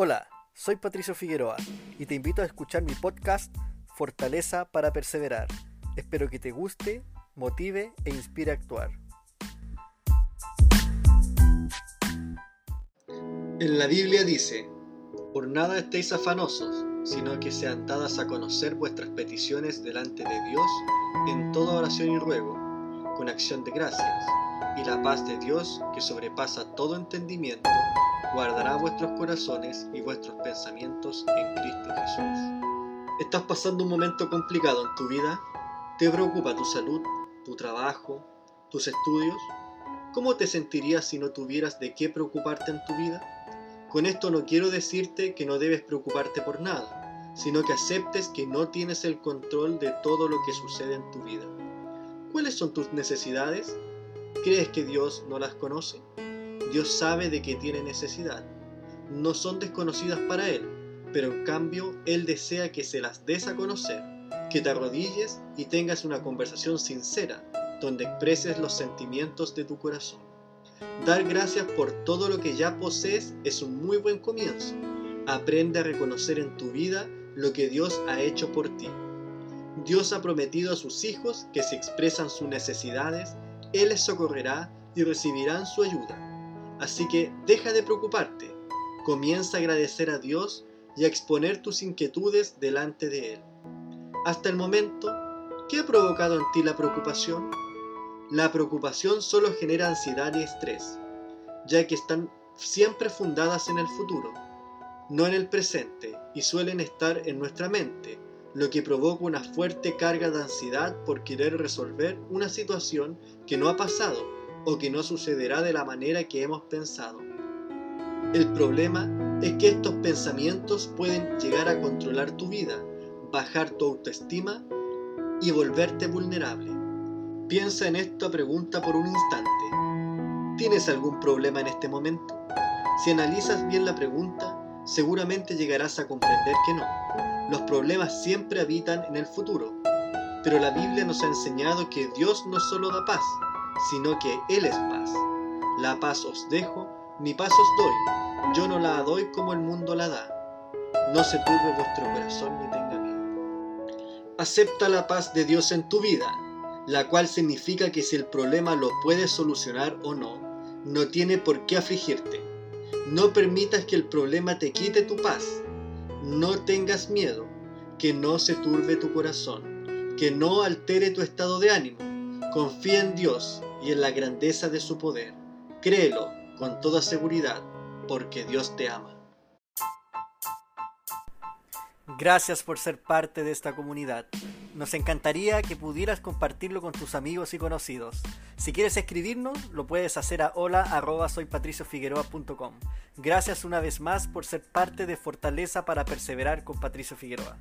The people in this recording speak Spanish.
Hola, soy Patricio Figueroa y te invito a escuchar mi podcast Fortaleza para Perseverar. Espero que te guste, motive e inspire a actuar. En la Biblia dice, por nada estéis afanosos, sino que sean dadas a conocer vuestras peticiones delante de Dios en toda oración y ruego, con acción de gracias, y la paz de Dios, que sobrepasa todo entendimiento, guardará vuestros corazones y vuestros pensamientos en Cristo Jesús. ¿Estás pasando un momento complicado en tu vida? ¿Te preocupa tu salud, tu trabajo, tus estudios? ¿Cómo te sentirías si no tuvieras de qué preocuparte en tu vida? Con esto no quiero decirte que no debes preocuparte por nada, sino que aceptes que no tienes el control de todo lo que sucede en tu vida. ¿Cuáles son tus necesidades? ¿Crees que Dios no las conoce? Dios sabe de que tiene necesidad. No son desconocidas para Él, pero en cambio Él desea que se las des a conocer, que te arrodilles y tengas una conversación sincera, donde expreses los sentimientos de tu corazón. Dar gracias por todo lo que ya posees es un muy buen comienzo. Aprende a reconocer en tu vida lo que Dios ha hecho por ti. Dios ha prometido a sus hijos que si expresan sus necesidades, Él les socorrerá y recibirán su ayuda. Así que deja de preocuparte, comienza a agradecer a Dios y a exponer tus inquietudes delante de Él. Hasta el momento, ¿qué ha provocado en ti la preocupación? La preocupación solo genera ansiedad y estrés, ya que están siempre fundadas en el futuro, no en el presente, y suelen estar en nuestra mente, lo que provoca una fuerte carga de ansiedad por querer resolver una situación que no ha pasado o que no sucederá de la manera que hemos pensado. El problema es que estos pensamientos pueden llegar a controlar tu vida, bajar tu autoestima y volverte vulnerable. Piensa en esta pregunta por un instante. ¿Tienes algún problema en este momento? Si analizas bien la pregunta, seguramente llegarás a comprender que no. Los problemas siempre habitan en el futuro, pero la Biblia nos ha enseñado que Dios no solo da paz, sino que Él es paz. La paz os dejo, mi paz os doy, yo no la doy como el mundo la da. No se turbe vuestro corazón ni tenga miedo. Acepta la paz de Dios en tu vida, la cual significa que si el problema lo puedes solucionar o no, no tiene por qué afligirte. No permitas que el problema te quite tu paz. No tengas miedo, que no se turbe tu corazón, que no altere tu estado de ánimo. Confía en Dios y en la grandeza de su poder. Créelo con toda seguridad, porque Dios te ama. Gracias por ser parte de esta comunidad. Nos encantaría que pudieras compartirlo con tus amigos y conocidos. Si quieres escribirnos, lo puedes hacer a hola@soypatriciofigueroa.com. Gracias una vez más por ser parte de Fortaleza para perseverar con Patricio Figueroa.